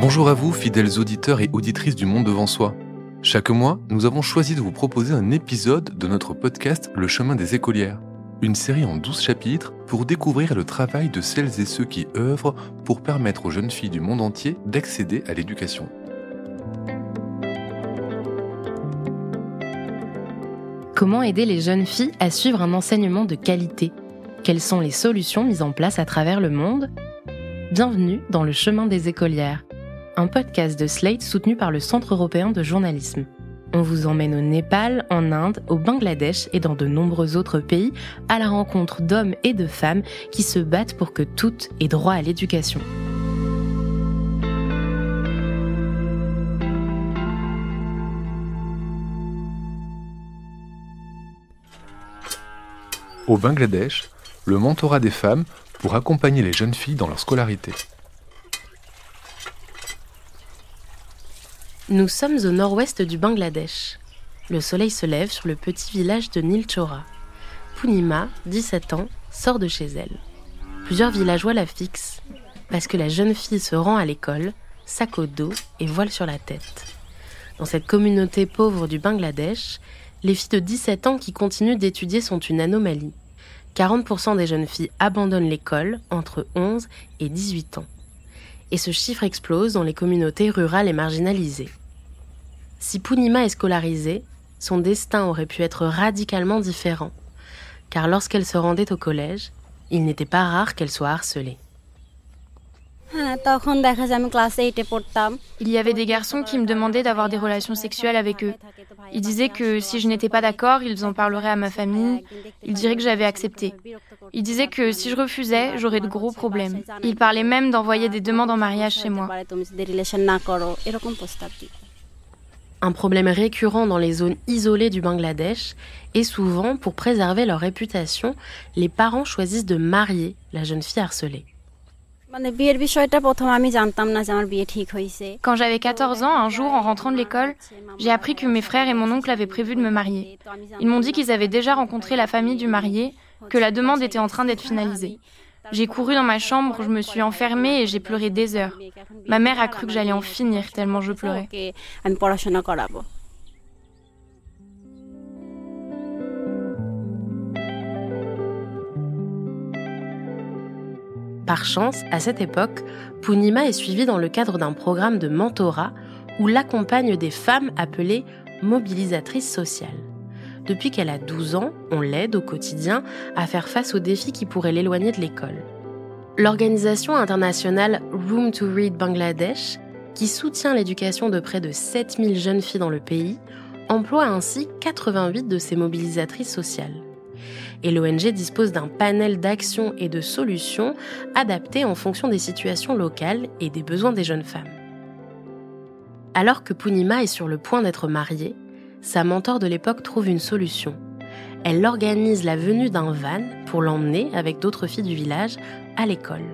Bonjour à vous, fidèles auditeurs et auditrices du Monde devant soi. Chaque mois, nous avons choisi de vous proposer un épisode de notre podcast Le chemin des écolières, une série en 12 chapitres pour découvrir le travail de celles et ceux qui œuvrent pour permettre aux jeunes filles du monde entier d'accéder à l'éducation. Comment aider les jeunes filles à suivre un enseignement de qualité? Quelles sont les solutions mises en place à travers le monde? Bienvenue dans le chemin des écolières, un podcast de Slate soutenu par le Centre européen de journalisme. On vous emmène au Népal, en Inde, au Bangladesh et dans de nombreux autres pays à la rencontre d'hommes et de femmes qui se battent pour que toutes aient droit à l'éducation. Au Bangladesh, le mentorat des femmes pour accompagner les jeunes filles dans leur scolarité. Nous sommes au nord-ouest du Bangladesh. Le soleil se lève sur le petit village de Nilchora. Punima, 17 ans, sort de chez elle. Plusieurs villageois la fixent parce que la jeune fille se rend à l'école, sac au dos et voile sur la tête. Dans cette communauté pauvre du Bangladesh, les filles de 17 ans qui continuent d'étudier sont une anomalie. 40% des jeunes filles abandonnent l'école entre 11 et 18 ans. Et ce chiffre explose dans les communautés rurales et marginalisées. Si Punima est scolarisée, son destin aurait pu être radicalement différent, car lorsqu'elle se rendait au collège, il n'était pas rare qu'elle soit harcelée. Il y avait des garçons qui me demandaient d'avoir des relations sexuelles avec eux. Ils disaient que si je n'étais pas d'accord, ils en parleraient à ma famille. Ils diraient que j'avais accepté. Ils disaient que si je refusais, j'aurais de gros problèmes. Ils parlaient même d'envoyer des demandes en mariage chez moi. Un problème récurrent dans les zones isolées du Bangladesh et souvent, pour préserver leur réputation, les parents choisissent de marier la jeune fille harcelée. Quand j'avais 14 ans, un jour, en rentrant de l'école, j'ai appris que mes frères et mon oncle avaient prévu de me marier. Ils m'ont dit qu'ils avaient déjà rencontré la famille du marié, que la demande était en train d'être finalisée. J'ai couru dans ma chambre, je me suis enfermée et j'ai pleuré des heures. Ma mère a cru que j'allais en finir tellement je pleurais. Par chance, à cette époque, Punima est suivie dans le cadre d'un programme de mentorat où l'accompagne des femmes appelées mobilisatrices sociales. Depuis qu'elle a 12 ans, on l'aide au quotidien à faire face aux défis qui pourraient l'éloigner de l'école. L'organisation internationale Room to Read Bangladesh, qui soutient l'éducation de près de 7000 jeunes filles dans le pays, emploie ainsi 88 de ces mobilisatrices sociales et l'ONG dispose d'un panel d'actions et de solutions adaptées en fonction des situations locales et des besoins des jeunes femmes. Alors que Punima est sur le point d'être mariée, sa mentor de l'époque trouve une solution. Elle organise la venue d'un van pour l'emmener, avec d'autres filles du village, à l'école.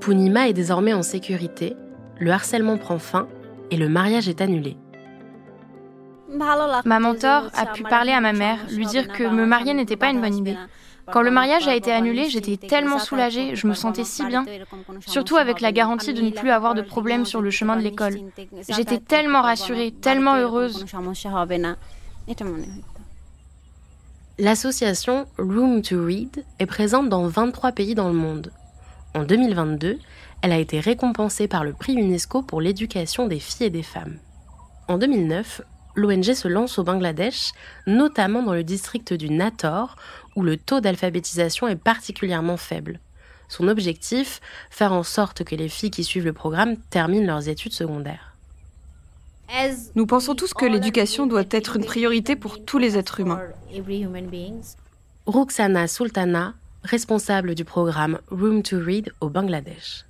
Punima est désormais en sécurité, le harcèlement prend fin et le mariage est annulé. Ma mentor a pu parler à ma mère, lui dire que me marier n'était pas une bonne idée. Quand le mariage a été annulé, j'étais tellement soulagée, je me sentais si bien, surtout avec la garantie de ne plus avoir de problème sur le chemin de l'école. J'étais tellement rassurée, tellement heureuse. L'association Room to Read est présente dans 23 pays dans le monde. En 2022, elle a été récompensée par le prix UNESCO pour l'éducation des filles et des femmes. En 2009, l'ONG se lance au Bangladesh, notamment dans le district du Nator, où le taux d'alphabétisation est particulièrement faible. Son objectif, faire en sorte que les filles qui suivent le programme terminent leurs études secondaires. Nous pensons tous que l'éducation doit être une priorité pour tous les êtres humains. Ruxana Sultana, responsable du programme Room to Read au Bangladesh.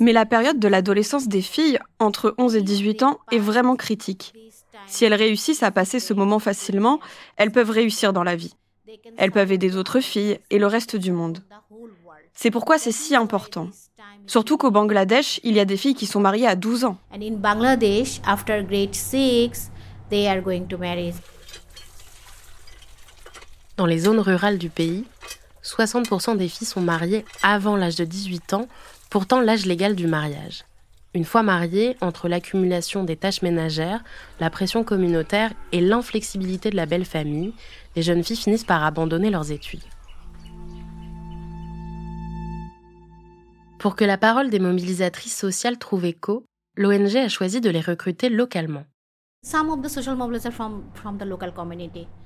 Mais la période de l'adolescence des filles, entre 11 et 18 ans, est vraiment critique. Si elles réussissent à passer ce moment facilement, elles peuvent réussir dans la vie. Elles peuvent aider d'autres filles et le reste du monde. C'est pourquoi c'est si important. Surtout qu'au Bangladesh, il y a des filles qui sont mariées à 12 ans. Dans les zones rurales du pays, 60% des filles sont mariées avant l'âge de 18 ans, pourtant l'âge légal du mariage. Une fois mariées, entre l'accumulation des tâches ménagères, la pression communautaire et l'inflexibilité de la belle famille, les jeunes filles finissent par abandonner leurs études. Pour que la parole des mobilisatrices sociales trouve écho, l'ONG a choisi de les recruter localement.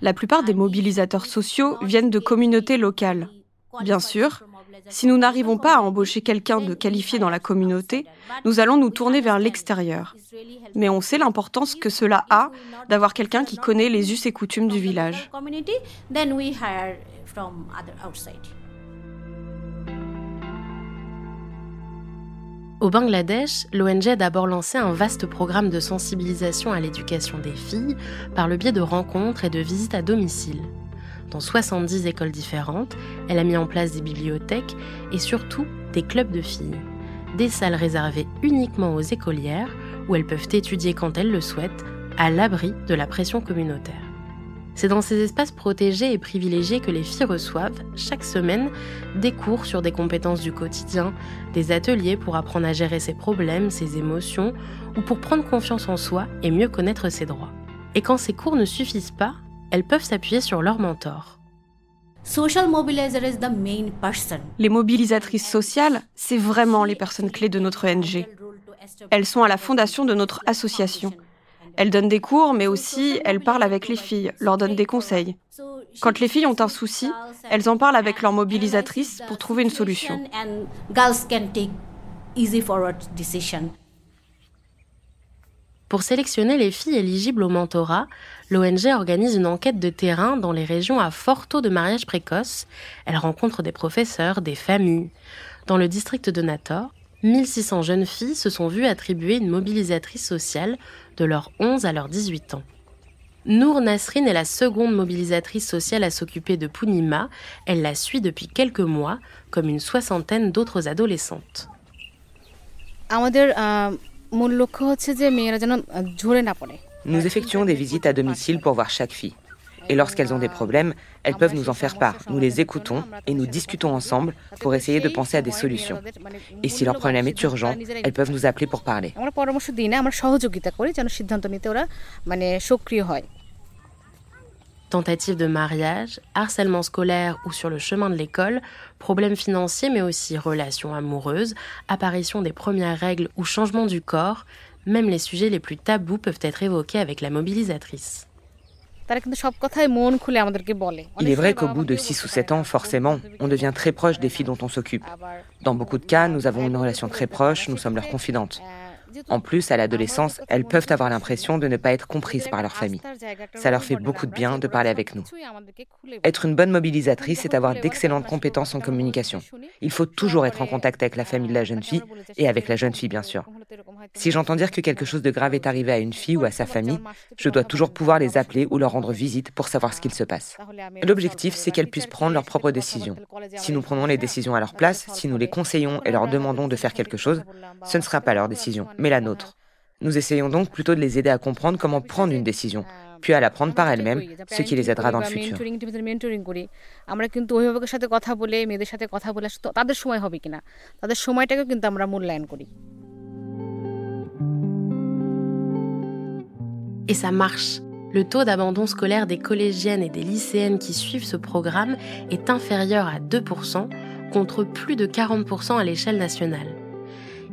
La plupart des mobilisateurs sociaux viennent de communautés locales. Bien sûr, si nous n'arrivons pas à embaucher quelqu'un de qualifié dans la communauté, nous allons nous tourner vers l'extérieur. Mais on sait l'importance que cela a d'avoir quelqu'un qui connaît les us et coutumes du village. Au Bangladesh, l'ONG a d'abord lancé un vaste programme de sensibilisation à l'éducation des filles par le biais de rencontres et de visites à domicile. Dans 70 écoles différentes, elle a mis en place des bibliothèques et surtout des clubs de filles. Des salles réservées uniquement aux écolières où elles peuvent étudier quand elles le souhaitent, à l'abri de la pression communautaire. C'est dans ces espaces protégés et privilégiés que les filles reçoivent, chaque semaine, des cours sur des compétences du quotidien, des ateliers pour apprendre à gérer ses problèmes, ses émotions, ou pour prendre confiance en soi et mieux connaître ses droits. Et quand ces cours ne suffisent pas, elles peuvent s'appuyer sur leur mentor. Les mobilisatrices sociales, c'est vraiment les personnes clés de notre ONG. Elles sont à la fondation de notre association. Elle donne des cours, mais aussi elle parle avec les filles, leur donne des conseils. Quand les filles ont un souci, elles en parlent avec leur mobilisatrice pour trouver une solution. Pour sélectionner les filles éligibles au mentorat, l'ONG organise une enquête de terrain dans les régions à fort taux de mariage précoce. Elle rencontre des professeurs, des familles. Dans le district de Nator, 1600 jeunes filles se sont vues attribuer une mobilisatrice sociale de leurs 11 à leurs 18 ans. Nour Nasrin est la seconde mobilisatrice sociale à s'occuper de Punima. Elle la suit depuis quelques mois, comme une soixantaine d'autres adolescentes. Nous effectuons des visites à domicile pour voir chaque fille. Et lorsqu'elles ont des problèmes, elles peuvent nous en faire part. Nous les écoutons et nous discutons ensemble pour essayer de penser à des solutions. Et si leur problème est urgent, elles peuvent nous appeler pour parler. Tentative de mariage, harcèlement scolaire ou sur le chemin de l'école, problèmes financiers mais aussi relations amoureuses, apparition des premières règles ou changement du corps, même les sujets les plus tabous peuvent être évoqués avec la mobilisatrice. Il est vrai qu'au bout de 6 ou 7 ans, forcément, on devient très proche des filles dont on s'occupe. Dans beaucoup de cas, nous avons une relation très proche, nous sommes leurs confidentes. En plus, à l'adolescence, elles peuvent avoir l'impression de ne pas être comprises par leur famille. Ça leur fait beaucoup de bien de parler avec nous. Être une bonne mobilisatrice, c'est avoir d'excellentes compétences en communication. Il faut toujours être en contact avec la famille de la jeune fille et avec la jeune fille, bien sûr. Si j'entends dire que quelque chose de grave est arrivé à une fille ou à sa famille, je dois toujours pouvoir les appeler ou leur rendre visite pour savoir ce qu'il se passe. L'objectif, c'est qu'elles puissent prendre leurs propres décisions. Si nous prenons les décisions à leur place, si nous les conseillons et leur demandons de faire quelque chose, ce ne sera pas leur décision, mais la nôtre. Nous essayons donc plutôt de les aider à comprendre comment prendre une décision, puis à la prendre par elles-mêmes, ce qui les aidera dans le futur. Et ça marche. Le taux d'abandon scolaire des collégiennes et des lycéennes qui suivent ce programme est inférieur à 2% contre plus de 40% à l'échelle nationale.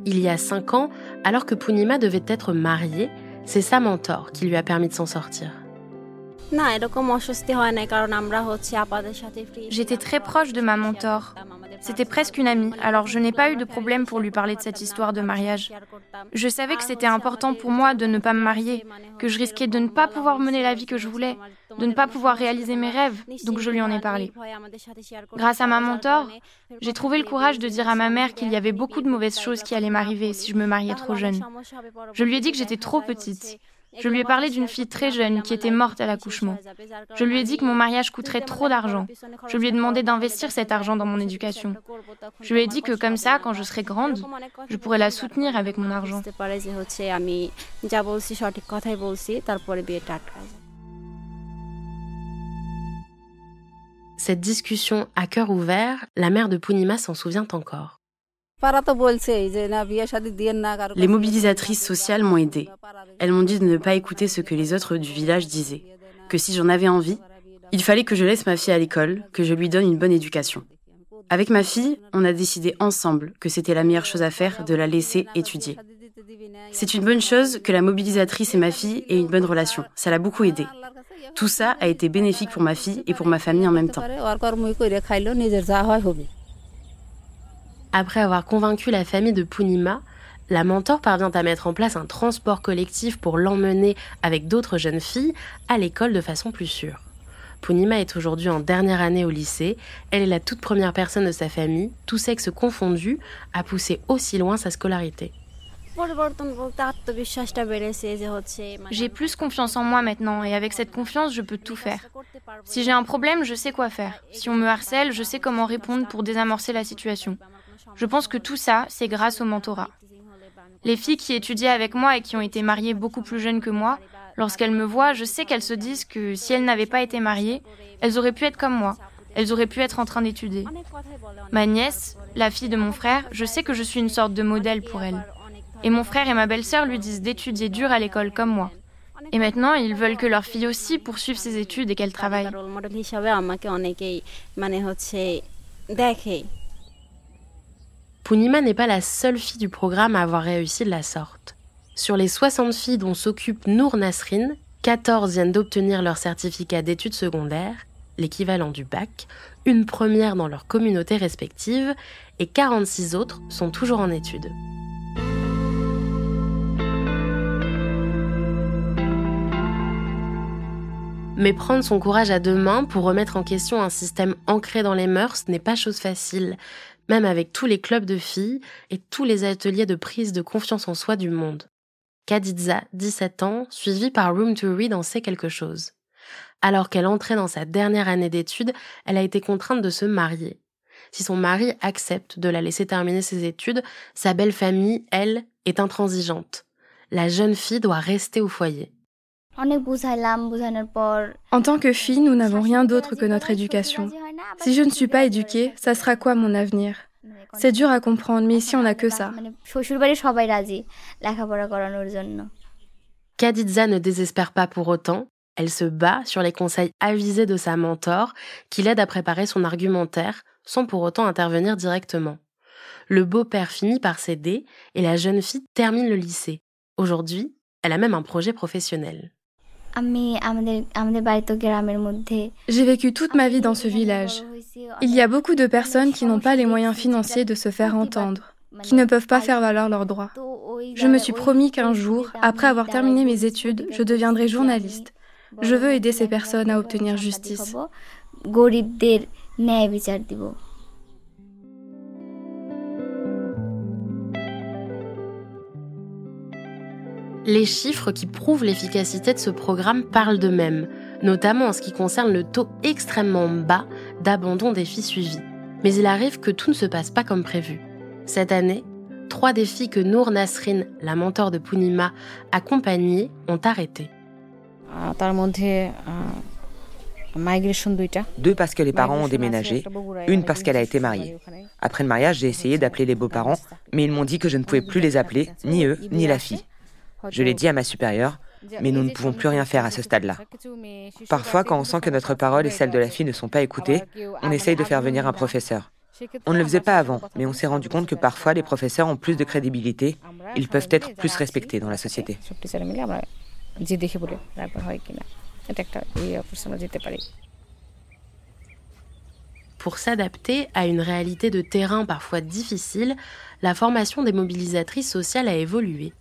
Il y a 5 ans, alors que Punima devait être mariée, c'est sa mentor qui lui a permis de s'en sortir. J'étais très proche de ma mentor. C'était presque une amie, alors je n'ai pas eu de problème pour lui parler de cette histoire de mariage. Je savais que c'était important pour moi de ne pas me marier, que je risquais de ne pas pouvoir mener la vie que je voulais, de ne pas pouvoir réaliser mes rêves, donc je lui en ai parlé. Grâce à ma mentor, j'ai trouvé le courage de dire à ma mère qu'il y avait beaucoup de mauvaises choses qui allaient m'arriver si je me mariais trop jeune. Je lui ai dit que j'étais trop petite je lui ai parlé d'une fille très jeune qui était morte à l'accouchement. Je lui ai dit que mon mariage coûterait trop d'argent. Je lui ai demandé d'investir cet argent dans mon éducation. Je lui ai dit que comme ça, quand je serai grande, je pourrais la soutenir avec mon argent. Cette discussion à cœur ouvert, la mère de Punima s'en souvient encore. Les mobilisatrices sociales m'ont aidée. Elles m'ont dit de ne pas écouter ce que les autres du village disaient, que si j'en avais envie, il fallait que je laisse ma fille à l'école, que je lui donne une bonne éducation. Avec ma fille, on a décidé ensemble que c'était la meilleure chose à faire de la laisser étudier. C'est une bonne chose que la mobilisatrice et ma fille aient une bonne relation. Ça l'a beaucoup aidé. Tout ça a été bénéfique pour ma fille et pour ma famille en même temps. Après avoir convaincu la famille de Punima, la mentor parvient à mettre en place un transport collectif pour l'emmener avec d'autres jeunes filles à l'école de façon plus sûre. Punima est aujourd'hui en dernière année au lycée. Elle est la toute première personne de sa famille, tout sexe confondu, à pousser aussi loin sa scolarité. J'ai plus confiance en moi maintenant et avec cette confiance, je peux tout faire. Si j'ai un problème, je sais quoi faire. Si on me harcèle, je sais comment répondre pour désamorcer la situation. Je pense que tout ça, c'est grâce au mentorat. Les filles qui étudiaient avec moi et qui ont été mariées beaucoup plus jeunes que moi, lorsqu'elles me voient, je sais qu'elles se disent que si elles n'avaient pas été mariées, elles auraient pu être comme moi. Elles auraient pu être en train d'étudier. Ma nièce, la fille de mon frère, je sais que je suis une sorte de modèle pour elle. Et mon frère et ma belle-sœur lui disent d'étudier dur à l'école comme moi. Et maintenant, ils veulent que leur fille aussi poursuive ses études et qu'elle travaille. Punima n'est pas la seule fille du programme à avoir réussi de la sorte. Sur les 60 filles dont s'occupe Nour Nasrin, 14 viennent d'obtenir leur certificat d'études secondaires, l'équivalent du bac, une première dans leur communauté respective, et 46 autres sont toujours en études. Mais prendre son courage à deux mains pour remettre en question un système ancré dans les mœurs n'est pas chose facile, même avec tous les clubs de filles et tous les ateliers de prise de confiance en soi du monde. Kadidza, 17 ans, suivie par Room to Read, en sait quelque chose. Alors qu'elle entrait dans sa dernière année d'études, elle a été contrainte de se marier. Si son mari accepte de la laisser terminer ses études, sa belle famille, elle, est intransigeante. La jeune fille doit rester au foyer. En tant que fille, nous n'avons rien d'autre que notre éducation. Si je ne suis pas éduquée, ça sera quoi mon avenir? C'est dur à comprendre, mais ici on n'a que ça. Kadidza ne désespère pas pour autant. Elle se bat sur les conseils avisés de sa mentor, qui l'aide à préparer son argumentaire, sans pour autant intervenir directement. Le beau-père finit par céder et la jeune fille termine le lycée. Aujourd'hui, elle a même un projet professionnel. J'ai vécu toute ma vie dans ce village. Il y a beaucoup de personnes qui n'ont pas les moyens financiers de se faire entendre, qui ne peuvent pas faire valoir leurs droits. Je me suis promis qu'un jour, après avoir terminé mes études, je deviendrai journaliste. Je veux aider ces personnes à obtenir justice. Les chiffres qui prouvent l'efficacité de ce programme parlent d'eux-mêmes, notamment en ce qui concerne le taux extrêmement bas d'abandon des filles suivies. Mais il arrive que tout ne se passe pas comme prévu. Cette année, trois des filles que Nour Nasrin, la mentor de Punima, accompagnées, ont arrêté. Deux parce que les parents ont déménagé, une parce qu'elle a été mariée. Après le mariage, j'ai essayé d'appeler les beaux-parents, mais ils m'ont dit que je ne pouvais plus les appeler, ni eux, ni la fille. Je l'ai dit à ma supérieure, mais nous ne pouvons plus rien faire à ce stade-là. Parfois, quand on sent que notre parole et celle de la fille ne sont pas écoutées, on essaye de faire venir un professeur. On ne le faisait pas avant, mais on s'est rendu compte que parfois les professeurs ont plus de crédibilité, ils peuvent être plus respectés dans la société. Pour s'adapter à une réalité de terrain parfois difficile, la formation des mobilisatrices sociales a évolué.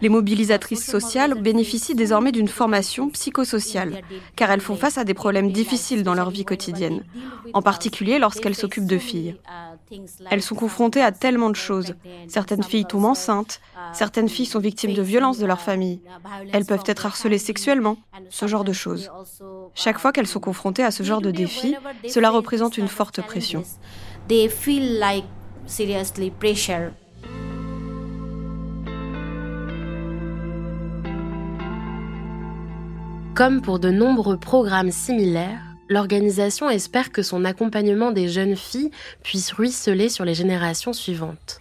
Les mobilisatrices sociales bénéficient désormais d'une formation psychosociale, car elles font face à des problèmes difficiles dans leur vie quotidienne, en particulier lorsqu'elles s'occupent de filles. Elles sont confrontées à tellement de choses. Certaines filles tombent enceintes, certaines filles sont victimes de violences de leur famille, elles peuvent être harcelées sexuellement, ce genre de choses. Chaque fois qu'elles sont confrontées à ce genre de défis, cela représente une forte pression. Comme pour de nombreux programmes similaires, l'organisation espère que son accompagnement des jeunes filles puisse ruisseler sur les générations suivantes.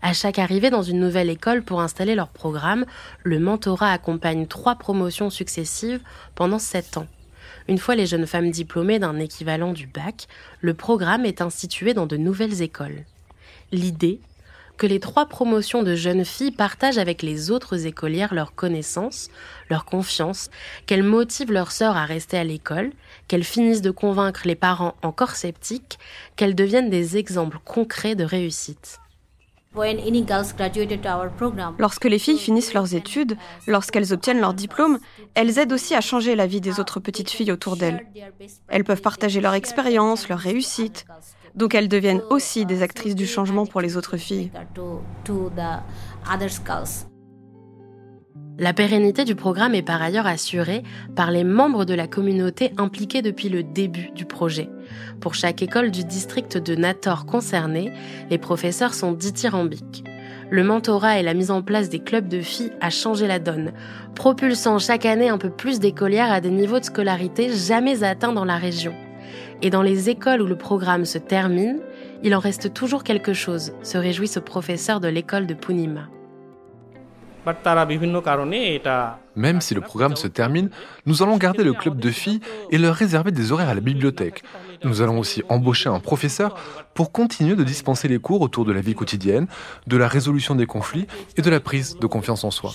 À chaque arrivée dans une nouvelle école pour installer leur programme, le mentorat accompagne trois promotions successives pendant sept ans. Une fois les jeunes femmes diplômées d'un équivalent du bac, le programme est institué dans de nouvelles écoles. L'idée que les trois promotions de jeunes filles partagent avec les autres écolières leurs connaissances, leur confiance, qu'elles motivent leurs sœurs à rester à l'école, qu'elles finissent de convaincre les parents encore sceptiques, qu'elles deviennent des exemples concrets de réussite. Lorsque les filles finissent leurs études, lorsqu'elles obtiennent leur diplôme, elles aident aussi à changer la vie des autres petites filles autour d'elles. Elles peuvent partager leur expérience, leur réussite. Donc elles deviennent aussi des actrices du changement pour les autres filles. La pérennité du programme est par ailleurs assurée par les membres de la communauté impliqués depuis le début du projet. Pour chaque école du district de Nator concernée, les professeurs sont dithyrambiques. Le mentorat et la mise en place des clubs de filles a changé la donne, propulsant chaque année un peu plus d'écolières à des niveaux de scolarité jamais atteints dans la région. Et dans les écoles où le programme se termine, il en reste toujours quelque chose, se réjouit ce professeur de l'école de Punima. Même si le programme se termine, nous allons garder le club de filles et leur réserver des horaires à la bibliothèque. Nous allons aussi embaucher un professeur pour continuer de dispenser les cours autour de la vie quotidienne, de la résolution des conflits et de la prise de confiance en soi.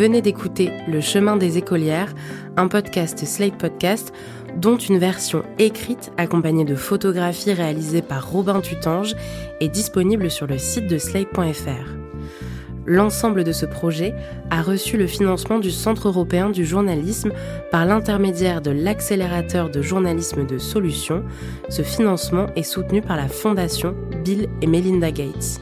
Venez d'écouter Le chemin des écolières, un podcast Slate Podcast dont une version écrite accompagnée de photographies réalisées par Robin Tutange est disponible sur le site de slate.fr. L'ensemble de ce projet a reçu le financement du Centre européen du journalisme par l'intermédiaire de l'accélérateur de journalisme de solutions. Ce financement est soutenu par la Fondation Bill et Melinda Gates.